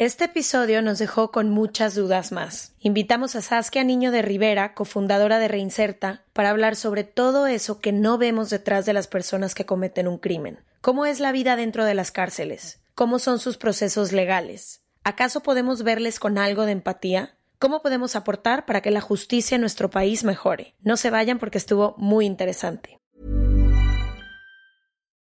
Este episodio nos dejó con muchas dudas más. Invitamos a Saskia Niño de Rivera, cofundadora de Reinserta, para hablar sobre todo eso que no vemos detrás de las personas que cometen un crimen. ¿Cómo es la vida dentro de las cárceles? ¿Cómo son sus procesos legales? ¿Acaso podemos verles con algo de empatía? ¿Cómo podemos aportar para que la justicia en nuestro país mejore? No se vayan porque estuvo muy interesante.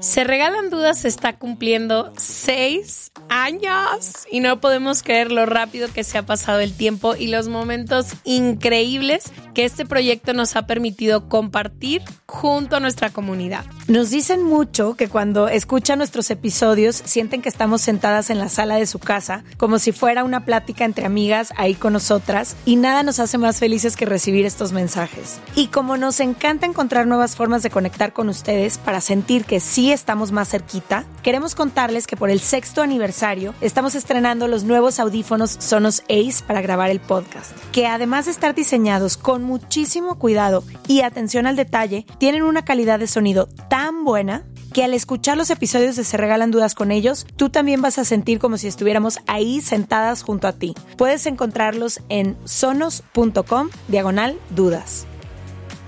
Se Regalan Dudas está cumpliendo seis años y no podemos creer lo rápido que se ha pasado el tiempo y los momentos increíbles que este proyecto nos ha permitido compartir junto a nuestra comunidad. Nos dicen mucho que cuando escuchan nuestros episodios sienten que estamos sentadas en la sala de su casa, como si fuera una plática entre amigas ahí con nosotras, y nada nos hace más felices que recibir estos mensajes. Y como nos encanta encontrar nuevas formas de conectar con ustedes para sentir que sí estamos más cerquita, queremos contarles que por el sexto aniversario estamos estrenando los nuevos audífonos Sonos Ace para grabar el podcast, que además de estar diseñados con muchísimo cuidado y atención al detalle, tienen una calidad de sonido tan buena que al escuchar los episodios de Se Regalan Dudas con ellos, tú también vas a sentir como si estuviéramos ahí sentadas junto a ti. Puedes encontrarlos en sonos.com diagonal dudas.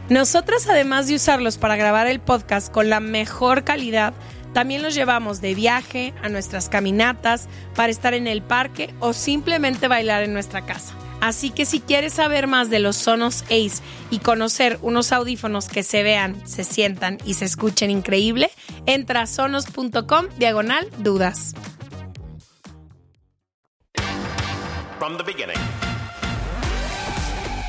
Nosotras, además de usarlos para grabar el podcast con la mejor calidad, también los llevamos de viaje a nuestras caminatas, para estar en el parque o simplemente bailar en nuestra casa. Así que si quieres saber más de los Sonos Ace y conocer unos audífonos que se vean, se sientan y se escuchen increíble, entra a sonos.com diagonal dudas.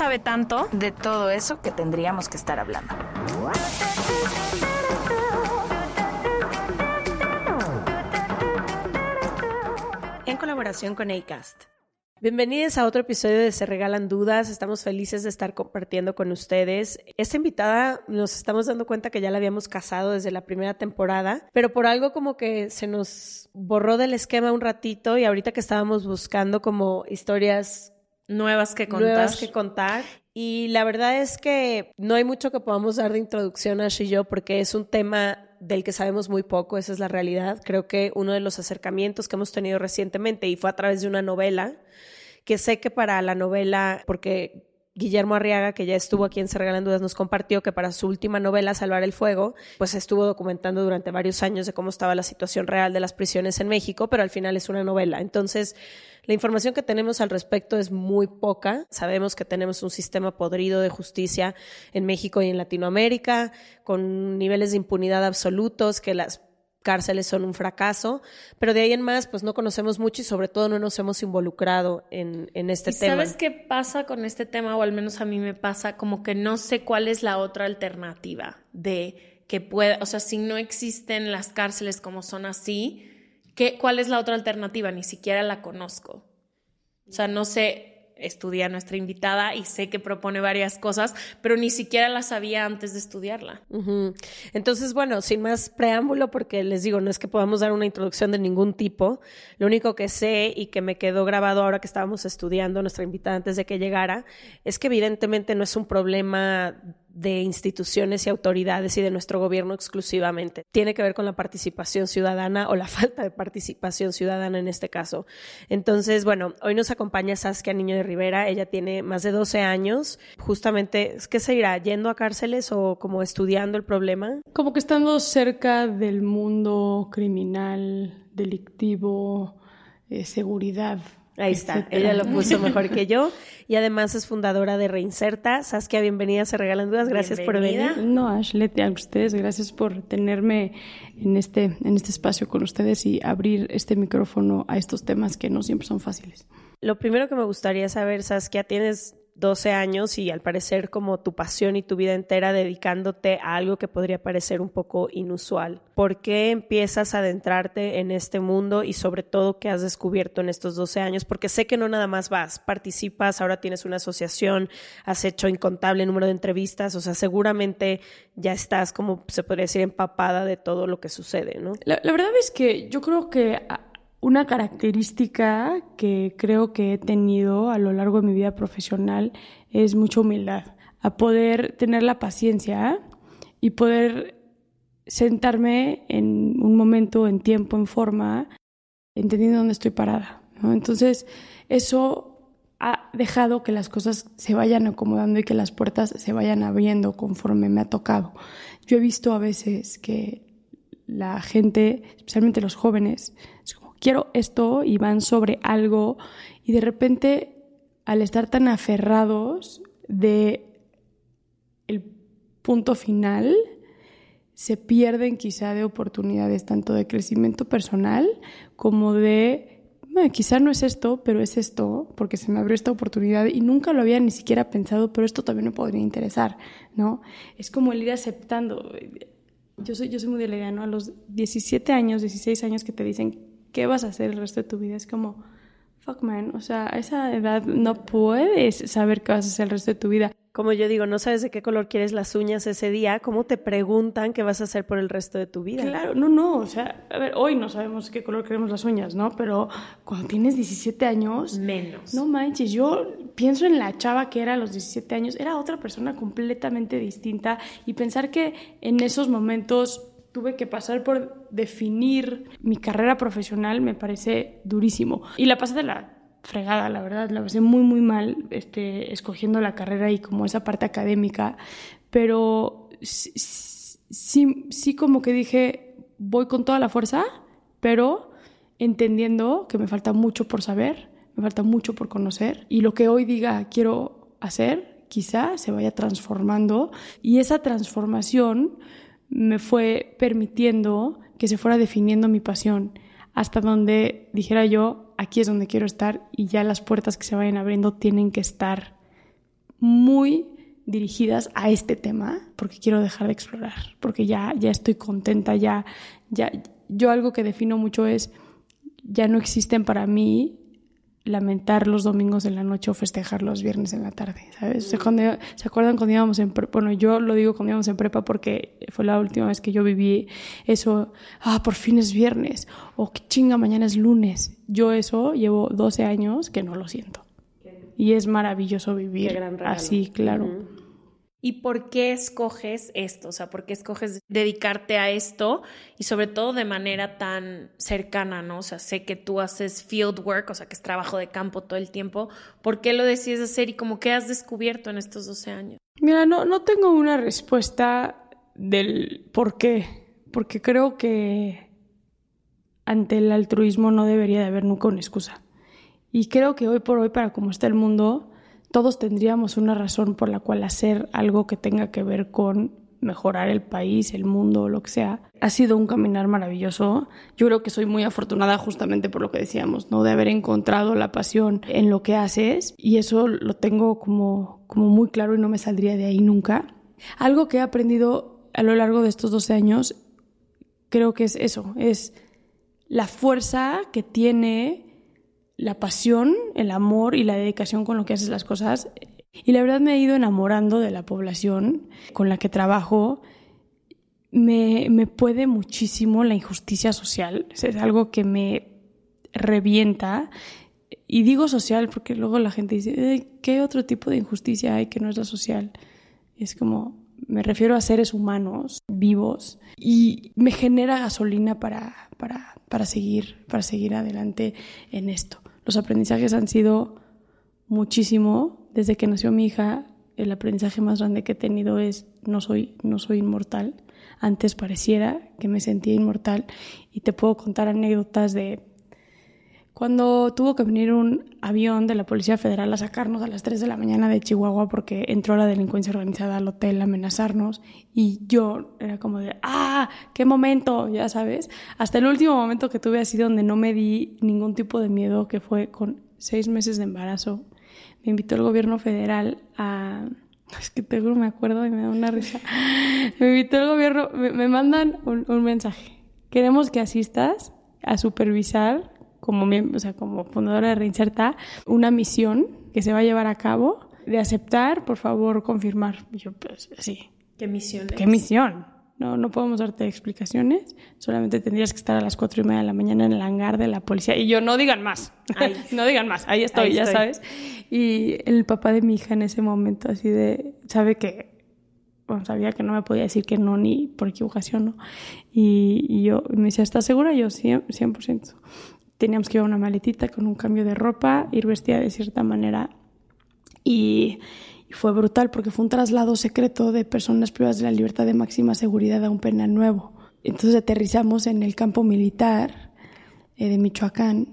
sabe tanto. de todo eso que tendríamos que estar hablando. en colaboración con ACAST. Bienvenidos a otro episodio de Se Regalan Dudas. Estamos felices de estar compartiendo con ustedes. Esta invitada nos estamos dando cuenta que ya la habíamos casado desde la primera temporada, pero por algo como que se nos borró del esquema un ratito y ahorita que estábamos buscando como historias Nuevas que contar. nuevas que contar. Y la verdad es que no hay mucho que podamos dar de introducción a Ash y yo porque es un tema del que sabemos muy poco, esa es la realidad. Creo que uno de los acercamientos que hemos tenido recientemente y fue a través de una novela, que sé que para la novela, porque Guillermo Arriaga, que ya estuvo aquí en Se Regalan Dudas, nos compartió que para su última novela, Salvar el Fuego, pues estuvo documentando durante varios años de cómo estaba la situación real de las prisiones en México, pero al final es una novela. Entonces, la información que tenemos al respecto es muy poca. Sabemos que tenemos un sistema podrido de justicia en México y en Latinoamérica, con niveles de impunidad absolutos, que las cárceles son un fracaso, pero de ahí en más, pues no conocemos mucho y sobre todo no nos hemos involucrado en, en este ¿Y tema. ¿Sabes qué pasa con este tema? O al menos a mí me pasa como que no sé cuál es la otra alternativa de que pueda, o sea, si no existen las cárceles como son así, ¿qué, ¿cuál es la otra alternativa? Ni siquiera la conozco. O sea, no sé, estudia nuestra invitada y sé que propone varias cosas, pero ni siquiera la sabía antes de estudiarla. Entonces, bueno, sin más preámbulo, porque les digo, no es que podamos dar una introducción de ningún tipo. Lo único que sé y que me quedó grabado ahora que estábamos estudiando nuestra invitada antes de que llegara, es que evidentemente no es un problema de instituciones y autoridades y de nuestro gobierno exclusivamente. Tiene que ver con la participación ciudadana o la falta de participación ciudadana en este caso. Entonces, bueno, hoy nos acompaña Saskia Niño de Rivera. Ella tiene más de 12 años. Justamente, ¿qué se irá? ¿Yendo a cárceles o como estudiando el problema? Como que estando cerca del mundo criminal, delictivo, eh, seguridad Ahí está, ella lo puso mejor que yo y además es fundadora de Reinserta. Saskia, bienvenida, se regalan dudas, gracias por venir. No, Ashley, a ustedes, gracias por tenerme en este, en este espacio con ustedes y abrir este micrófono a estos temas que no siempre son fáciles. Lo primero que me gustaría saber, Saskia, tienes 12 años y al parecer como tu pasión y tu vida entera dedicándote a algo que podría parecer un poco inusual. ¿Por qué empiezas a adentrarte en este mundo y sobre todo qué has descubierto en estos 12 años? Porque sé que no nada más vas, participas, ahora tienes una asociación, has hecho incontable número de entrevistas, o sea, seguramente ya estás como se podría decir empapada de todo lo que sucede, ¿no? La, la verdad es que yo creo que una característica que creo que he tenido a lo largo de mi vida profesional es mucha humildad, a poder tener la paciencia y poder sentarme en un momento, en tiempo, en forma, entendiendo dónde estoy parada. Entonces, eso ha dejado que las cosas se vayan acomodando y que las puertas se vayan abriendo conforme me ha tocado. Yo he visto a veces que la gente, especialmente los jóvenes, quiero esto y van sobre algo y de repente al estar tan aferrados de el punto final se pierden quizá de oportunidades tanto de crecimiento personal como de quizá no es esto, pero es esto, porque se me abrió esta oportunidad y nunca lo había ni siquiera pensado, pero esto también me podría interesar, ¿no? Es como el ir aceptando. Yo soy, yo soy muy de la idea, ¿no? A los 17 años, 16 años que te dicen ¿qué vas a hacer el resto de tu vida? Es como, fuck man, o sea, a esa edad no puedes saber qué vas a hacer el resto de tu vida. Como yo digo, no sabes de qué color quieres las uñas ese día, ¿cómo te preguntan qué vas a hacer por el resto de tu vida? Claro, no, no, o sea, a ver, hoy no sabemos qué color queremos las uñas, ¿no? Pero cuando tienes 17 años... Menos. No manches, yo pienso en la chava que era a los 17 años, era otra persona completamente distinta y pensar que en esos momentos tuve que pasar por definir mi carrera profesional me parece durísimo. Y la pasé de la fregada, la verdad, la pasé muy, muy mal este, escogiendo la carrera y como esa parte académica, pero sí, sí como que dije, voy con toda la fuerza, pero entendiendo que me falta mucho por saber, me falta mucho por conocer y lo que hoy diga quiero hacer, quizá se vaya transformando y esa transformación me fue permitiendo que se fuera definiendo mi pasión hasta donde dijera yo, aquí es donde quiero estar y ya las puertas que se vayan abriendo tienen que estar muy dirigidas a este tema porque quiero dejar de explorar, porque ya, ya estoy contenta, ya, ya, yo algo que defino mucho es, ya no existen para mí lamentar los domingos en la noche o festejar los viernes en la tarde, ¿sabes? ¿Se acuerdan cuando íbamos en prepa? Bueno, yo lo digo cuando íbamos en prepa porque fue la última vez que yo viví eso, ah, por fin es viernes, o qué chinga, mañana es lunes. Yo eso llevo 12 años que no lo siento. Y es maravilloso vivir así, claro. ¿Y por qué escoges esto? O sea, ¿por qué escoges dedicarte a esto y sobre todo de manera tan cercana, ¿no? O sea, sé que tú haces field work, o sea, que es trabajo de campo todo el tiempo. ¿Por qué lo decides hacer y cómo qué has descubierto en estos 12 años? Mira, no, no tengo una respuesta del por qué, porque creo que ante el altruismo no debería de haber nunca una excusa. Y creo que hoy por hoy, para cómo está el mundo, todos tendríamos una razón por la cual hacer algo que tenga que ver con mejorar el país, el mundo, lo que sea. Ha sido un caminar maravilloso. Yo creo que soy muy afortunada justamente por lo que decíamos, ¿no? De haber encontrado la pasión en lo que haces y eso lo tengo como, como muy claro y no me saldría de ahí nunca. Algo que he aprendido a lo largo de estos 12 años, creo que es eso, es la fuerza que tiene la pasión, el amor y la dedicación con lo que haces las cosas. Y la verdad me he ido enamorando de la población con la que trabajo. Me, me puede muchísimo la injusticia social. Es algo que me revienta. Y digo social porque luego la gente dice, ¿qué otro tipo de injusticia hay que no es la social? Y es como, me refiero a seres humanos vivos y me genera gasolina para, para, para, seguir, para seguir adelante en esto. Los aprendizajes han sido muchísimo. Desde que nació mi hija, el aprendizaje más grande que he tenido es no soy, no soy inmortal. Antes pareciera que me sentía inmortal y te puedo contar anécdotas de cuando tuvo que venir un avión de la Policía Federal a sacarnos a las 3 de la mañana de Chihuahua porque entró la delincuencia organizada al hotel a amenazarnos y yo era como de, ah, qué momento, ya sabes. Hasta el último momento que tuve así donde no me di ningún tipo de miedo, que fue con seis meses de embarazo, me invitó el gobierno federal a... Es que te juro, me acuerdo y me da una risa. Me invitó el gobierno, me, mandan un, un mensaje. Queremos que asistas a supervisar como, o sea, como fundadora de Reinserta, una misión que se va a llevar a cabo de aceptar, por favor, confirmar. yo, pues, sí. ¿Qué misión ¿Qué misión? No, no podemos darte explicaciones. Solamente tendrías que estar a las cuatro y media de la mañana en el hangar de la policía. Y yo, no digan más. no digan más. Ahí estoy, ya sabes. Y el papá de mi hija en ese momento, así de, sabe que bueno, sabía que no me podía decir que no ni por equivocación, ¿no? Y, y yo me decía, ¿estás segura? yo, 100%. 100% teníamos que llevar una maletita con un cambio de ropa, ir vestida de cierta manera y, fue brutal porque fue un traslado secreto de personas privadas de la libertad de máxima seguridad a un penal nuevo. Entonces aterrizamos en el campo militar eh, de Michoacán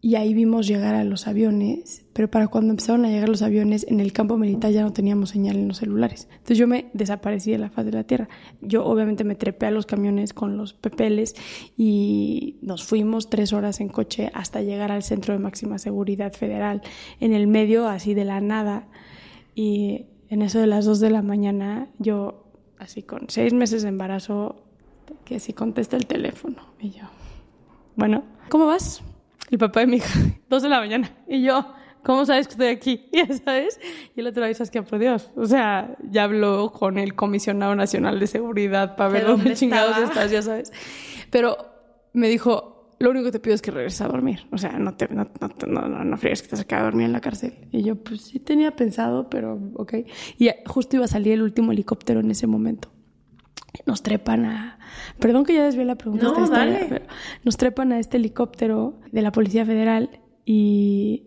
y ahí vimos llegar a los aviones, pero para cuando empezaron a llegar los aviones en el campo militar ya no teníamos señal en los celulares. Entonces yo me desaparecí de la faz de la tierra. Yo obviamente me trepé a los camiones con los pepeles y nos fuimos tres horas en coche hasta llegar al centro de máxima seguridad federal, en el medio así de la nada. Y en eso de las dos de la mañana yo, así con seis meses de embarazo, que si contesta el teléfono. Y yo, bueno, ¿cómo vas? El papá de mi hija, dos de la mañana. Y yo, ¿cómo sabes que estoy aquí? Ya sabes. Y el otro día, ¿sabes que Por Dios. O sea, ya habló con el comisionado nacional de seguridad para ver dónde, chingados estás, ya sabes. Pero me dijo, lo único que te pido es que regreses a dormir. O sea, no te, no, no, no, no fríes que te has a dormir en la cárcel. Y yo, pues sí tenía pensado, pero ok. Y justo iba a salir el último helicóptero en ese momento nos trepan a... Perdón que ya desvié la pregunta. No, dale. nos trepan a este helicóptero de la Policía Federal y,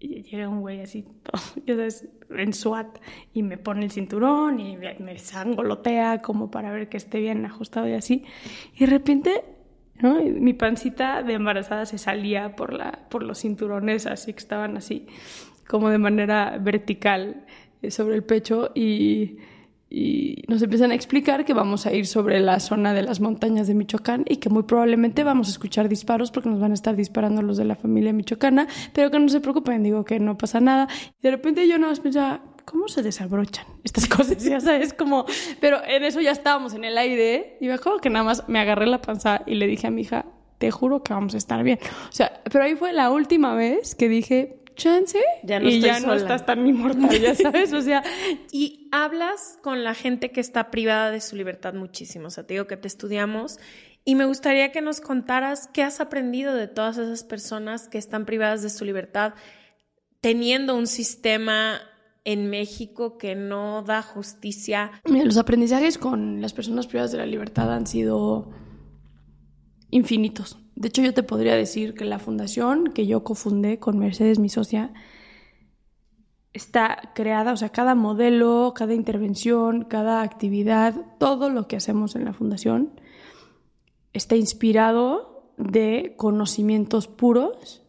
llega un güey así, ya sabes, en SWAT y me pone el cinturón y me, sangolotea como para ver que esté bien ajustado y así. Y de repente, ¿no? mi pancita de embarazada se salía por, la, por los cinturones así que estaban así, como de manera vertical eh, sobre el pecho y y nos empiezan a explicar que vamos a ir sobre la zona de las montañas de Michoacán y que muy probablemente vamos a escuchar disparos porque nos van a estar disparando los de la familia michoacana, pero que no se preocupen, digo que no pasa nada. Y de repente yo no más pensaba, ¿cómo se desabrochan estas cosas? Ya sabes, como, pero en eso ya estábamos en el aire y me acuerdo que nada más me agarré la panza y le dije a mi hija, te juro que vamos a estar bien. O sea, pero ahí fue la última vez que dije, chance ya no y ya no estás tan inmortal, ya sabes, o sea. y hablas con la gente que está privada de su libertad muchísimo, o sea, te digo que te estudiamos y me gustaría que nos contaras qué has aprendido de todas esas personas que están privadas de su libertad teniendo un sistema en México que no da justicia. Mira, los aprendizajes con las personas privadas de la libertad han sido infinitos. De hecho, yo te podría decir que la fundación que yo cofundé con Mercedes, mi socia, está creada, o sea, cada modelo, cada intervención, cada actividad, todo lo que hacemos en la fundación está inspirado de conocimientos puros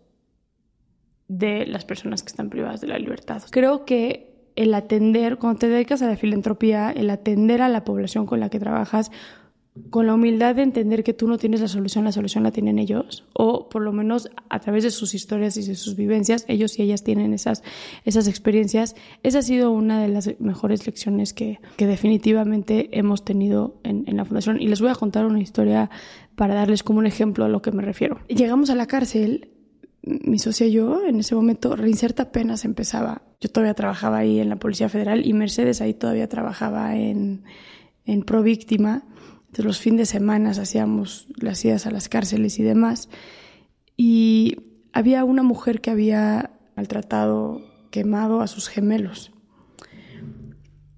de las personas que están privadas de la libertad. Creo que el atender, cuando te dedicas a la filantropía, el atender a la población con la que trabajas, con la humildad de entender que tú no tienes la solución, la solución la tienen ellos, o por lo menos a través de sus historias y de sus vivencias, ellos y ellas tienen esas, esas experiencias. Esa ha sido una de las mejores lecciones que, que definitivamente hemos tenido en, en, la fundación. Y les voy a contar una historia para darles como un ejemplo a lo que me refiero. Llegamos a la cárcel, mi socia y yo, en ese momento, Reinserta apenas empezaba. Yo todavía trabajaba ahí en la Policía Federal y Mercedes ahí todavía trabajaba en, en Pro Víctima los fines de semana hacíamos las idas a las cárceles y demás. Y había una mujer que había maltratado, quemado a sus gemelos.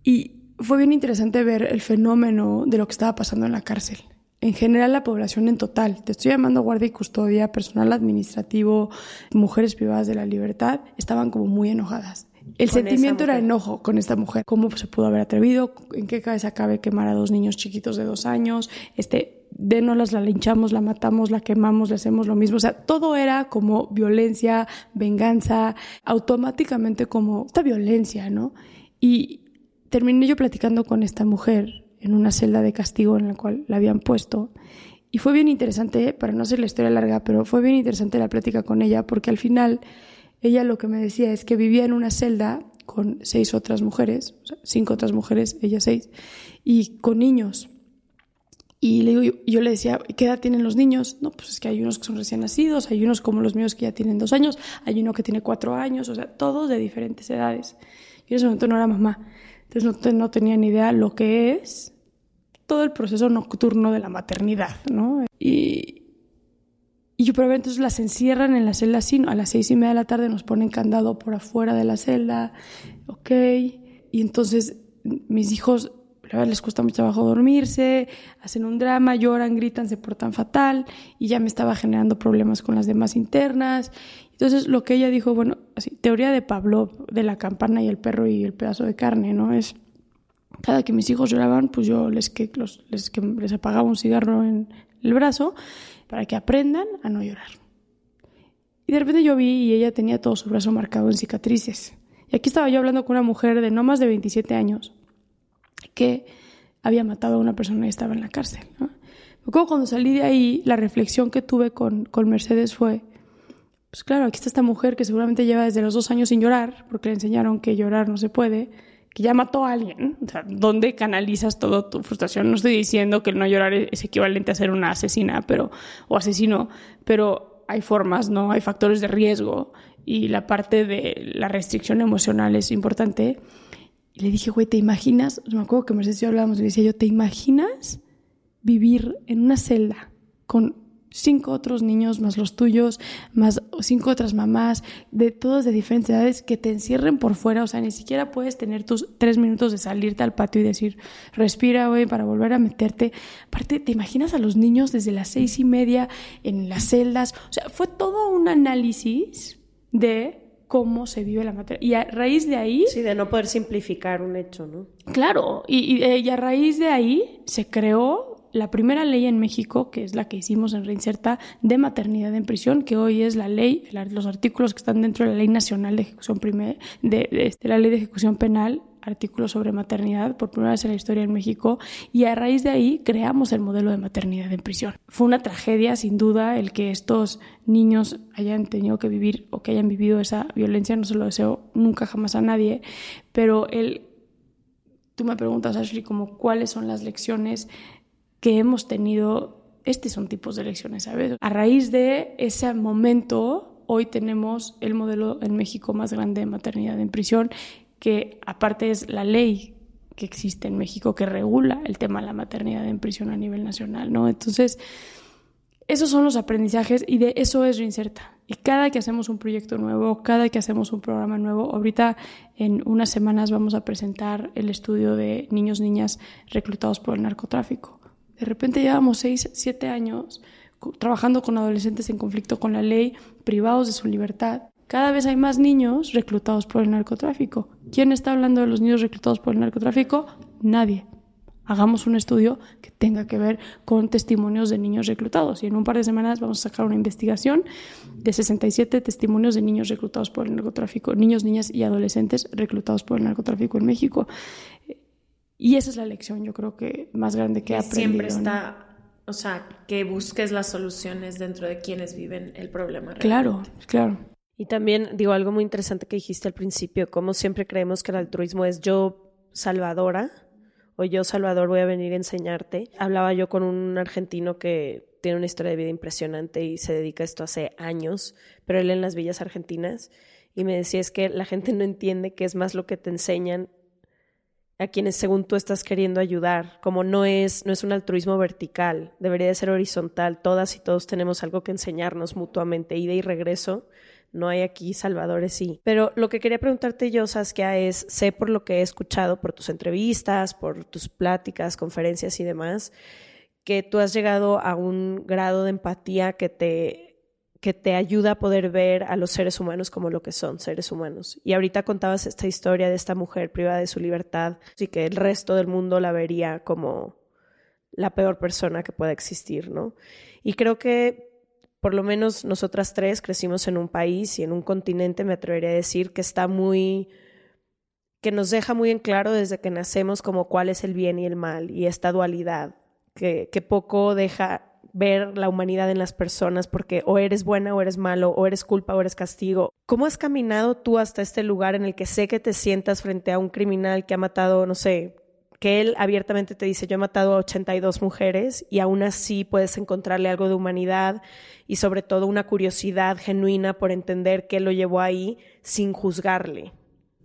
Y fue bien interesante ver el fenómeno de lo que estaba pasando en la cárcel. En general, la población en total, te estoy llamando guardia y custodia, personal administrativo, mujeres privadas de la libertad, estaban como muy enojadas. El sentimiento era enojo con esta mujer. ¿Cómo se pudo haber atrevido? ¿En qué cabeza cabe quemar a dos niños chiquitos de dos años? Este, dénoslas, la linchamos, la matamos, la quemamos, le hacemos lo mismo. O sea, todo era como violencia, venganza, automáticamente como esta violencia, ¿no? Y terminé yo platicando con esta mujer en una celda de castigo en la cual la habían puesto. Y fue bien interesante, para no hacer la historia larga, pero fue bien interesante la plática con ella, porque al final ella lo que me decía es que vivía en una celda con seis otras mujeres, cinco otras mujeres, ella seis, y con niños. Y yo le decía, ¿qué edad tienen los niños? No, pues es que hay unos que son recién nacidos, hay unos como los míos que ya tienen dos años, hay uno que tiene cuatro años, o sea, todos de diferentes edades. Yo en ese momento no era mamá, entonces no, tenía ni idea lo que es todo el proceso nocturno de la maternidad, ¿no? Y, y yo, pero entonces las encierran en la celda así, a las seis y media de la tarde nos ponen candado por afuera de la celda, ok. Y entonces mis hijos, la verdad, les cuesta mucho trabajo dormirse, hacen un drama, lloran, gritan, se portan fatal, y ya me estaba generando problemas con las demás internas. Entonces lo que ella dijo, bueno, así, teoría de Pablo, de la campana y el perro y el pedazo de carne, ¿no? Es cada que mis hijos lloraban, pues yo les, que, les, les apagaba un cigarro en el brazo para que aprendan a no llorar. Y de repente yo vi y ella tenía todo su brazo marcado en cicatrices. Y aquí estaba yo hablando con una mujer de no más de 27 años que había matado a una persona y estaba en la cárcel. ¿no? cuando salí de ahí, la reflexión que tuve con, con Mercedes fue, pues claro, aquí está esta mujer que seguramente lleva desde los dos años sin llorar, porque le enseñaron que llorar no se puede, que ya mató a alguien. O sea, ¿dónde canalizas toda tu frustración? No estoy diciendo que el no llorar es equivalente a ser una asesina pero, o asesino, pero hay formas, ¿no? Hay factores de riesgo y la parte de la restricción emocional es importante. Y le dije, güey, ¿te imaginas? Me acuerdo que Mercedes y yo hablábamos le decía yo, ¿te imaginas vivir en una celda con cinco otros niños más los tuyos, más cinco otras mamás, de todos de diferentes edades, que te encierren por fuera, o sea, ni siquiera puedes tener tus tres minutos de salirte al patio y decir, respira, güey, para volver a meterte. Aparte, ¿te imaginas a los niños desde las seis y media en las celdas? O sea, fue todo un análisis de cómo se vive la materia. Y a raíz de ahí... Sí, de no poder simplificar un hecho, ¿no? Claro, y, y a raíz de ahí se creó la primera ley en México, que es la que hicimos en Reinserta, de maternidad en prisión, que hoy es la ley, los artículos que están dentro de la Ley Nacional de Ejecución de, de, este, la Ley de Ejecución Penal, artículos sobre maternidad, por primera vez en la historia en México, y a raíz de ahí creamos el modelo de maternidad en prisión. Fue una tragedia, sin duda, el que estos niños hayan tenido que vivir o que hayan vivido esa violencia, no se lo deseo nunca jamás a nadie, pero el tú me preguntas, Ashley, como cuáles son las lecciones que hemos tenido, estos son tipos de elecciones, ¿sabes? A raíz de ese momento, hoy tenemos el modelo en México más grande de maternidad en prisión, que aparte es la ley que existe en México que regula el tema de la maternidad en prisión a nivel nacional, ¿no? Entonces, esos son los aprendizajes y de eso es Reinserta. Y cada que hacemos un proyecto nuevo, cada que hacemos un programa nuevo, ahorita en unas semanas vamos a presentar el estudio de niños, niñas reclutados por el narcotráfico. De repente llevamos seis, siete años trabajando con adolescentes en conflicto con la ley, privados de su libertad. Cada vez hay más niños reclutados por el narcotráfico. ¿Quién está hablando de los niños reclutados por el narcotráfico? Nadie. Hagamos un estudio que tenga que ver con testimonios de niños reclutados. Y en un par de semanas vamos a sacar una investigación de 67 testimonios de niños reclutados por el narcotráfico, niños, niñas y adolescentes reclutados por el narcotráfico en México. Y esa es la lección, yo creo que más grande que he aprendido. Siempre está, o sea, que busques las soluciones dentro de quienes viven el problema. Claro, claro. Y también digo algo muy interesante que dijiste al principio, como siempre creemos que el altruismo es yo salvadora o yo salvador voy a venir a enseñarte. Hablaba yo con un argentino que tiene una historia de vida impresionante y se dedica a esto hace años, pero él en las villas argentinas y me decía es que la gente no entiende que es más lo que te enseñan a quienes según tú estás queriendo ayudar, como no es, no es un altruismo vertical, debería de ser horizontal, todas y todos tenemos algo que enseñarnos mutuamente, ida y regreso no hay aquí salvadores, sí. Pero lo que quería preguntarte yo, Saskia, es, sé por lo que he escuchado, por tus entrevistas, por tus pláticas, conferencias y demás, que tú has llegado a un grado de empatía que te que te ayuda a poder ver a los seres humanos como lo que son, seres humanos. Y ahorita contabas esta historia de esta mujer privada de su libertad y que el resto del mundo la vería como la peor persona que pueda existir, ¿no? Y creo que por lo menos nosotras tres crecimos en un país y en un continente, me atrevería a decir, que está muy, que nos deja muy en claro desde que nacemos como cuál es el bien y el mal y esta dualidad, que, que poco deja ver la humanidad en las personas porque o eres buena o eres malo, o eres culpa o eres castigo. ¿Cómo has caminado tú hasta este lugar en el que sé que te sientas frente a un criminal que ha matado, no sé, que él abiertamente te dice, yo he matado a 82 mujeres y aún así puedes encontrarle algo de humanidad y sobre todo una curiosidad genuina por entender qué lo llevó ahí sin juzgarle.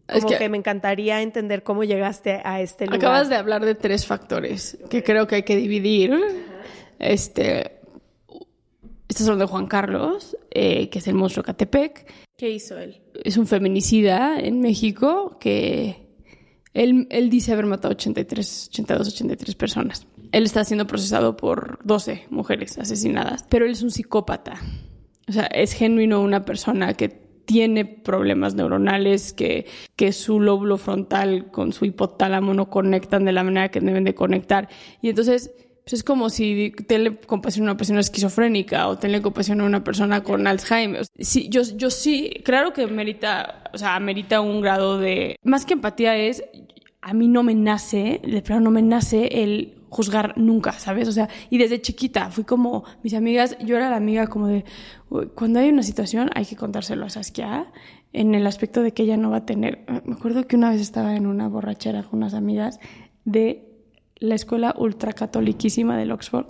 Como que, me encantaría entender cómo llegaste a este lugar. Acabas de hablar de tres factores que creo que hay que dividir. Este, estos son de Juan Carlos, eh, que es el monstruo Catepec. ¿Qué hizo él? Es un feminicida en México que él, él dice haber matado 83, 82, 83 personas. Él está siendo procesado por 12 mujeres asesinadas, pero él es un psicópata. O sea, es genuino una persona que tiene problemas neuronales, que, que su lóbulo frontal con su hipotálamo no conectan de la manera que deben de conectar. Y entonces pues es como si tenle compasión a una persona esquizofrénica o tenle compasión a una persona con Alzheimer. Sí, yo, yo sí, claro que merita, o sea, merita un grado de... Más que empatía es, a mí no me nace, de plano no me nace el juzgar nunca, ¿sabes? O sea, y desde chiquita fui como, mis amigas, yo era la amiga como de, cuando hay una situación hay que contárselo a Saskia en el aspecto de que ella no va a tener. Me acuerdo que una vez estaba en una borrachera con unas amigas de la escuela ultracatoliquísima del Oxford,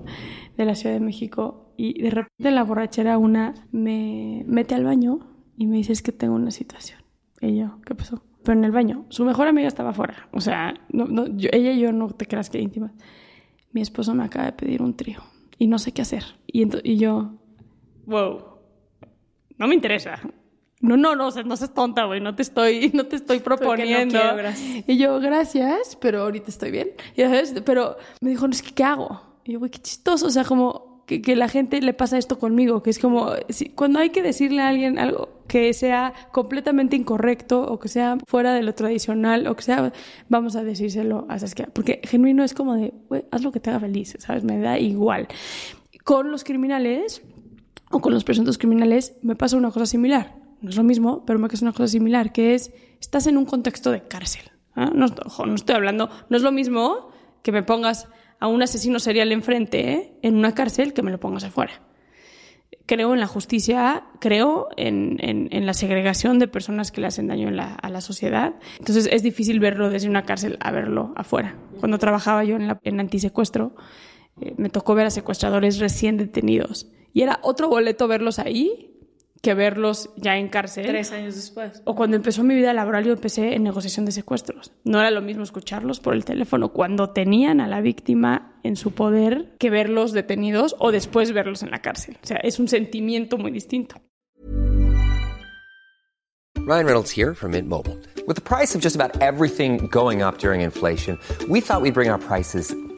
de la Ciudad de México, y de repente en la borrachera una me mete al baño y me dice es que tengo una situación. Y yo, ¿qué pasó? Pero en el baño, su mejor amiga estaba afuera, o sea, no, no, ella y yo no te creas que íntimas. Mi esposo me acaba de pedir un trío y no sé qué hacer. Y, y yo, wow, no me interesa. No, no, no, no seas tonta, güey, no te estoy, no te estoy proponiendo. y yo, gracias, pero ahorita estoy bien. Ya sabes, pero me dijo, no, es que, ¿qué hago? Y yo, güey, qué chistoso, o sea, como que, que la gente le pasa esto conmigo, que es como, si, cuando hay que decirle a alguien algo que sea completamente incorrecto o que sea fuera de lo tradicional o que sea, vamos a decírselo a Saskia, porque genuino es como de, güey, haz lo que te haga feliz, ¿sabes? Me da igual. Con los criminales o con los presuntos criminales me pasa una cosa similar no es lo mismo, pero me es una cosa similar, que es, estás en un contexto de cárcel. ¿ah? No, no estoy hablando, no es lo mismo que me pongas a un asesino serial enfrente ¿eh? en una cárcel que me lo pongas afuera. Creo en la justicia, creo en, en, la segregación de personas que le hacen daño a la sociedad. Entonces es difícil verlo desde una cárcel a verlo afuera. Cuando trabajaba yo en, la, en antisecuestro, eh, me tocó ver a secuestradores recién detenidos. Y era otro boleto verlos ahí que verlos ya en cárcel. Tres años después. O cuando empezó mi vida laboral, yo empecé en negociación de secuestros. No era lo mismo escucharlos por el teléfono cuando tenían a la víctima en su poder que verlos detenidos o después verlos en la cárcel. O sea, es un sentimiento muy distinto. Ryan Reynolds here from Mint Mobile. With the price of just about everything going up during inflation, we thought we'd bring our prices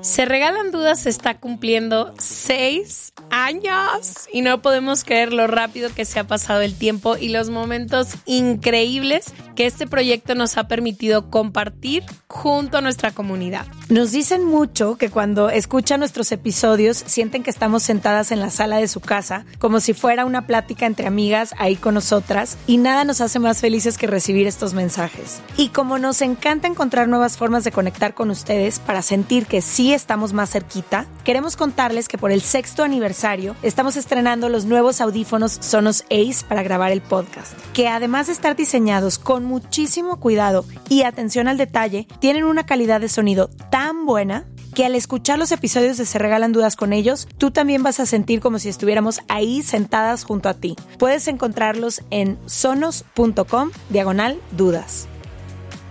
Se Regalan Dudas está cumpliendo seis años y no podemos creer lo rápido que se ha pasado el tiempo y los momentos increíbles que este proyecto nos ha permitido compartir junto a nuestra comunidad. Nos dicen mucho que cuando escuchan nuestros episodios sienten que estamos sentadas en la sala de su casa, como si fuera una plática entre amigas ahí con nosotras, y nada nos hace más felices que recibir estos mensajes. Y como nos encanta encontrar nuevas formas de conectar con ustedes para sentir que sí estamos más cerquita, queremos contarles que por el sexto aniversario estamos estrenando los nuevos audífonos Sonos Ace para grabar el podcast, que además de estar diseñados con muchísimo cuidado y atención al detalle, tienen una calidad de sonido tan buena que al escuchar los episodios de Se Regalan Dudas con ellos, tú también vas a sentir como si estuviéramos ahí sentadas junto a ti. Puedes encontrarlos en sonos.com diagonal dudas.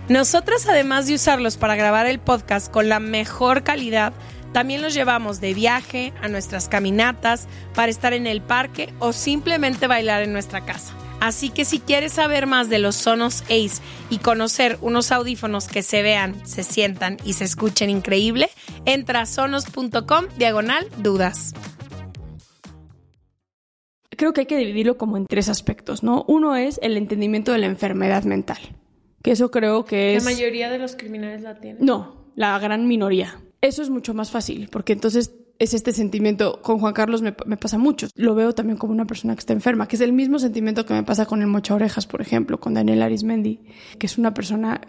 Nosotras, además de usarlos para grabar el podcast con la mejor calidad, también los llevamos de viaje, a nuestras caminatas, para estar en el parque o simplemente bailar en nuestra casa. Así que si quieres saber más de los Sonos Ace y conocer unos audífonos que se vean, se sientan y se escuchen increíble, entra a sonos.com diagonal dudas. Creo que hay que dividirlo como en tres aspectos, ¿no? Uno es el entendimiento de la enfermedad mental, que eso creo que es... La mayoría de los criminales la tienen. No, la gran minoría. Eso es mucho más fácil, porque entonces es este sentimiento, con Juan Carlos me, me, pasa mucho. Lo veo también como una persona que está enferma, que es el mismo sentimiento que me pasa con el Mocha Orejas, por ejemplo, con Daniel Arismendi, que es una persona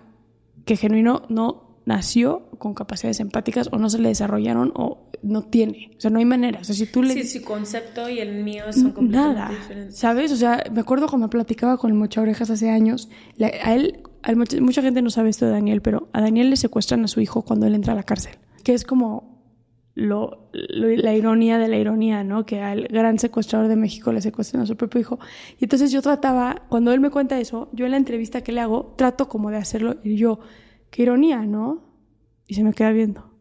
que genuino no nació con capacidades empáticas o no se le desarrollaron o no tiene. O sea, no hay manera. O sea, si tú le... Sí, su concepto y el mío son completamente Nada, diferentes. ¿sabes? O sea, me acuerdo cuando platicaba con el Mocha Orejas hace años, a él, mucha, mucha gente no sabe esto de Daniel, pero a Daniel le secuestran a su hijo cuando él entra a la cárcel, que es como lo, lo- la ironía de la ironía, ¿no? Que al gran secuestrador de México le secuestran a su propio hijo. Y entonces yo trataba, cuando él me cuenta eso, yo en la entrevista que le hago, trato como de hacerlo, y yo, qué ironía, ¿no? Y se me queda viendo.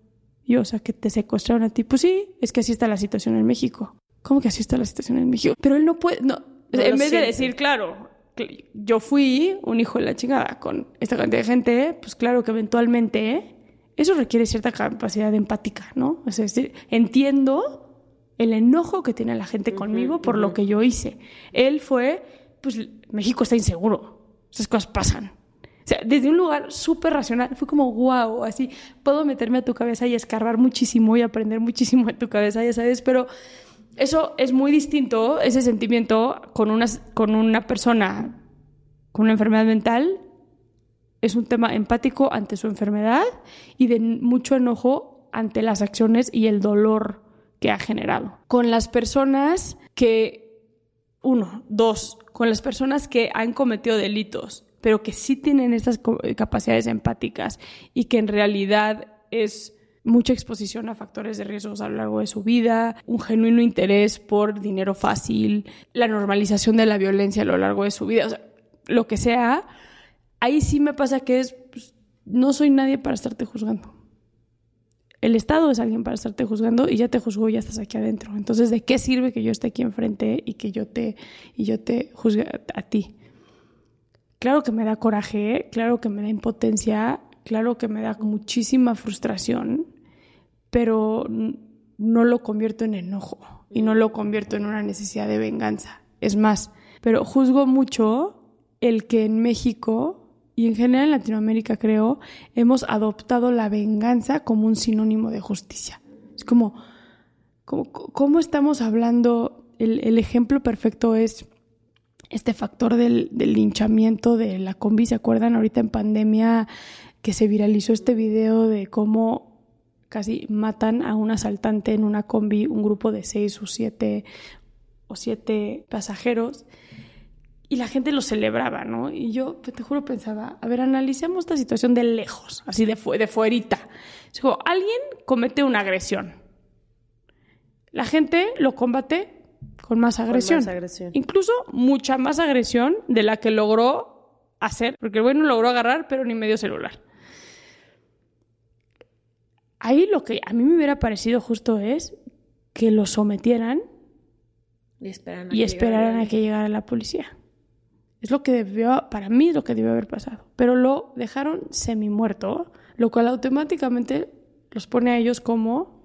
Yo, o sea, que te secuestraron a ti. Pues sí, es que así está la situación en México. ¿Cómo que así está la situación en México? Pero él no puede, no, No en vez de decir, claro, cl- yo fui un hijo de la chingada con esta cantidad de gente, pues claro que eventualmente eso requiere cierta capacidad empática, ¿no? Es decir, entiendo el enojo que tiene la gente conmigo por lo que yo hice. Él fue, pues México está inseguro, esas cosas pasan. O sea, desde un lugar súper racional, fue como wow, así, puedo meterme a tu cabeza y escarbar muchísimo y aprender muchísimo de tu cabeza, ya sabes, pero eso es muy distinto, ese sentimiento con una, con una persona con una enfermedad mental, es un tema empático ante su enfermedad y de mucho enojo ante las acciones y el dolor que ha generado. Con las personas que, uno, dos, con las personas que han cometido delitos, pero que sí tienen estas capacidades empáticas y que en realidad es mucha exposición a factores de riesgos a lo largo de su vida, un genuino interés por dinero fácil, la normalización de la violencia a lo largo de su vida, o sea, lo que sea, ahí sí me pasa que es, pues, no soy nadie para estarte juzgando. El Estado es alguien para estarte juzgando y ya te juzgó y ya estás aquí adentro. Entonces, ¿de qué sirve que yo esté aquí enfrente y que yo te, y yo te juzgue a, a ti? Claro que me da coraje, claro que me da impotencia, claro que me da muchísima frustración, pero no lo convierto en enojo y no lo convierto en una necesidad de venganza. Es más, pero juzgo mucho el que en México y en general en Latinoamérica creo hemos adoptado la venganza como un sinónimo de justicia. Es como, como cómo estamos hablando, el, el ejemplo perfecto es este factor del, del linchamiento de la combi. ¿Se acuerdan ahorita en pandemia que se viralizó este video de cómo casi matan a un asaltante en una combi, un grupo de seis o siete o siete pasajeros? Y la gente lo celebraba, ¿no? Y yo, te juro, pensaba, a ver, analicemos esta situación de lejos, así de, fu de fuerita. Como, alguien comete una agresión. La gente lo combate con más agresión. más agresión. Incluso mucha más agresión de la que logró hacer, porque el güey no logró agarrar, pero ni medio celular. Ahí lo que a mí me hubiera parecido justo es que lo sometieran Y esperaran a que llegara la policía. Es lo que debió, para mí es lo que debió haber pasado. Pero lo dejaron semi muerto, lo cual automáticamente los pone a ellos como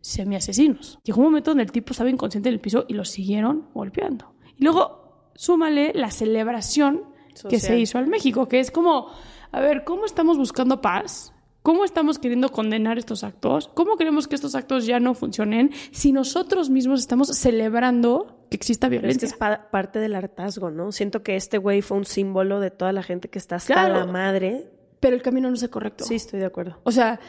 semi-asesinos. Llegó un momento donde el tipo estaba inconsciente en el piso y los siguieron golpeando. Y luego súmale la celebración que se hizo al México, que es como, a ver, ¿cómo estamos buscando paz? ¿Cómo estamos queriendo condenar estos actos? ¿Cómo queremos que estos actos ya no funcionen si nosotros mismos estamos celebrando que exista violencia? Es que es parte del hartazgo, ¿no? Siento que este güey fue un símbolo de toda la gente que está hasta la madre. Pero el camino no es el correcto. Sí, estoy de acuerdo. O sea,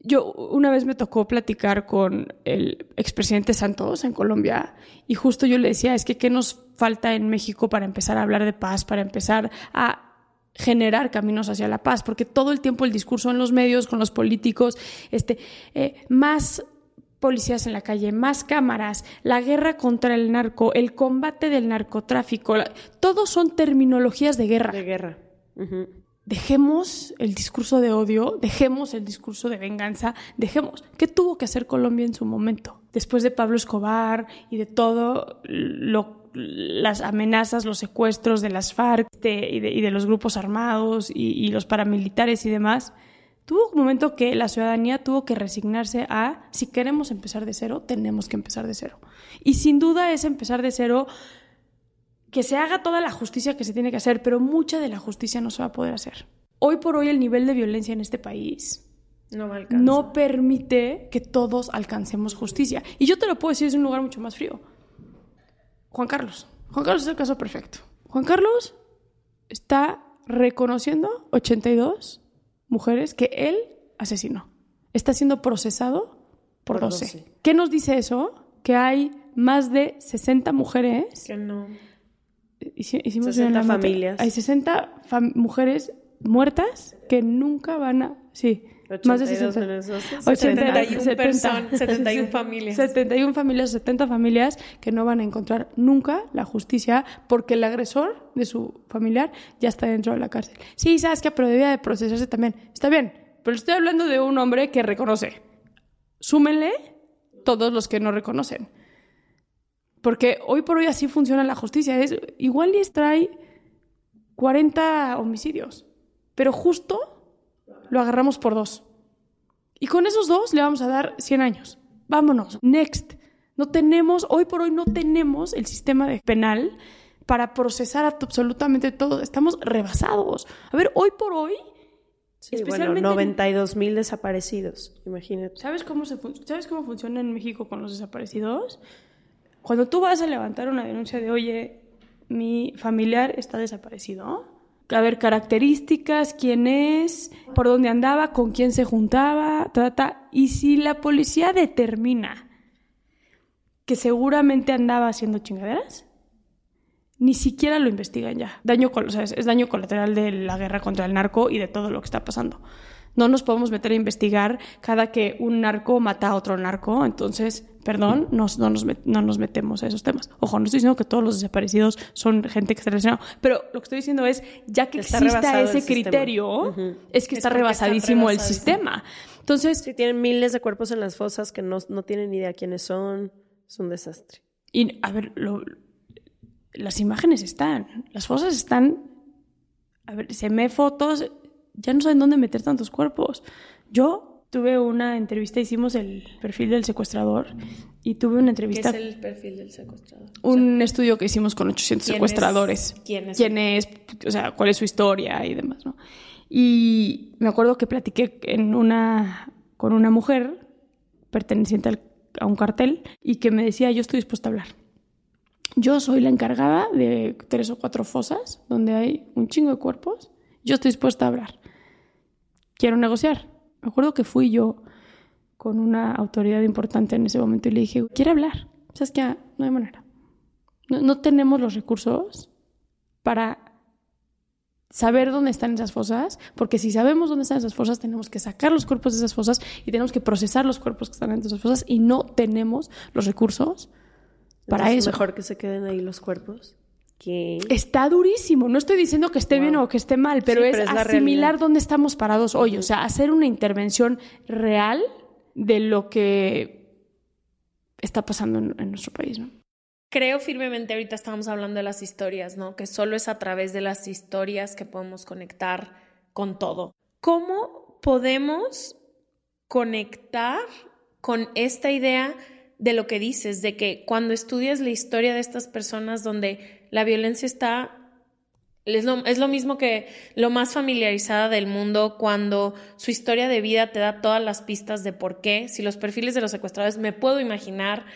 yo una vez me tocó platicar con el expresidente Santos en Colombia y justo yo le decía, es que ¿qué nos falta en México para empezar a hablar de paz, para empezar a generar caminos hacia la paz, porque todo el tiempo el discurso en los medios, con los políticos, este, eh, más policías en la calle, más cámaras, la guerra contra el narco, el combate del narcotráfico, todos son terminologías de guerra. De guerra. Dejemos el discurso de odio, dejemos el discurso de venganza, dejemos. ¿Qué tuvo que hacer Colombia en su momento? Después de Pablo Escobar y de todo lo las amenazas, los secuestros de las FARC y, de, los grupos armados y, los paramilitares y demás, tuvo un momento que la ciudadanía tuvo que resignarse a, si queremos empezar de cero, tenemos que empezar de cero. Y sin duda es empezar de cero que se haga toda la justicia que se tiene que hacer, pero mucha de la justicia no se va a poder hacer. Hoy por hoy el nivel de violencia en este país no, no permite que todos alcancemos justicia. Y yo te lo puedo decir, es un lugar mucho más frío Juan Carlos. Juan Carlos es el caso perfecto. Juan Carlos está reconociendo 82 mujeres que él asesinó. Está siendo procesado por, 12. ¿Qué nos dice eso? Que hay más de 60 mujeres. Que no. Hicimos 60 familias. Hay 60 mujeres muertas que nunca van a. Sí más de 60. 71, 71 familias. 71 familias, 70 familias que no van a encontrar nunca la justicia porque el agresor de su familiar ya está dentro de la cárcel. Sí, sabes que, pero debía de procesarse también. Está bien, pero estoy hablando de un hombre que reconoce. Súmenle todos los que no reconocen. Porque hoy por hoy así funciona la justicia. Es, igual y trae 40 homicidios, pero justo lo agarramos por dos. Y con esos dos le vamos a dar 100 años. Vámonos, next. No tenemos, hoy por hoy no tenemos el sistema de penal para procesar absolutamente todo. Estamos rebasados. A ver, hoy por hoy... Sí, especialmente bueno, 92 mil desaparecidos, imagínate. ¿Sabes cómo, se ¿Sabes cómo funciona en México con los desaparecidos? Cuando tú vas a levantar una denuncia de, oye, mi familiar está desaparecido, a ver características, quién es, por dónde andaba, con quién se juntaba, trata. Y si la policía determina que seguramente andaba haciendo chingaderas, ni siquiera lo investigan ya. Daño, o es daño colateral de la guerra contra el narco y de todo lo que está pasando. No nos podemos meter a investigar cada que un narco mata a otro narco, entonces perdón, no, nos metemos a esos temas. Ojo, no estoy diciendo que todos los desaparecidos son gente que está relacionada, pero lo que estoy diciendo es, ya que exista ese criterio, es que está rebasadísimo el sistema. Entonces... Si tienen miles de cuerpos en las fosas que no, tienen ni idea quiénes son, es un desastre. Y, a ver, las imágenes están, las fosas están... A ver, se me fotos, ya no saben dónde meter tantos cuerpos. Yo tuve una entrevista, hicimos el perfil del secuestrador y tuve una entrevista. ¿Qué es el perfil del secuestrador? Un estudio que hicimos con 800 secuestradores. ¿Quién es? ¿Quién es? O sea, cuál es su historia y demás, ¿no? Y me acuerdo que platiqué en una, con una mujer perteneciente a un cartel y que me decía, yo estoy dispuesta a hablar. Yo soy la encargada de tres o cuatro fosas donde hay un chingo de cuerpos. Yo estoy dispuesta a hablar. Quiero negociar me acuerdo que fui yo con una autoridad importante en ese momento y le dije, quiero hablar. ¿Sabes qué? No hay manera. No, tenemos los recursos para saber dónde están esas fosas, porque si sabemos dónde están esas fosas, tenemos que sacar los cuerpos de esas fosas y tenemos que procesar los cuerpos que están dentro de esas fosas y no tenemos los recursos para eso. Es mejor que se queden ahí los cuerpos. Está durísimo. No estoy diciendo que esté bien o que esté mal, pero, es, asimilar dónde estamos parados hoy. O sea, hacer una intervención real de lo que está pasando en, nuestro país, ¿no? Creo firmemente, ahorita estábamos hablando de las historias, ¿no? Que solo es a través de las historias que podemos conectar con todo. ¿Cómo podemos conectar con esta idea de lo que dices, de que cuando estudias la historia de estas personas donde la violencia está es lo, es lo, mismo que lo más familiarizada del mundo cuando su historia de vida te da todas las pistas de por qué. Si los perfiles de los secuestradores me puedo imaginar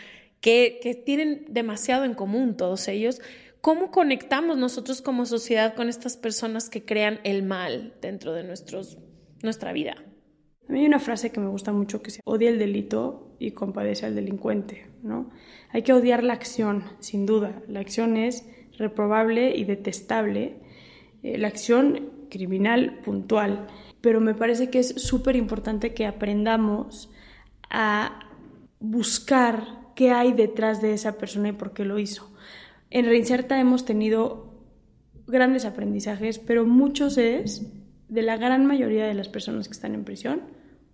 que, que tienen demasiado en común todos ellos, ¿cómo conectamos nosotros como sociedad con estas personas que crean el mal dentro de nuestros, nuestra vida? A mí hay una frase que me gusta mucho que se odia el delito y compadece al delincuente, ¿no? Hay que odiar la acción, sin duda. La acción es reprobable y detestable, eh, la acción criminal puntual, pero me parece que es súper importante que aprendamos a buscar qué hay detrás de esa persona y por qué lo hizo. En Reinserta hemos tenido grandes aprendizajes, pero muchos es de la gran mayoría de las personas que están en prisión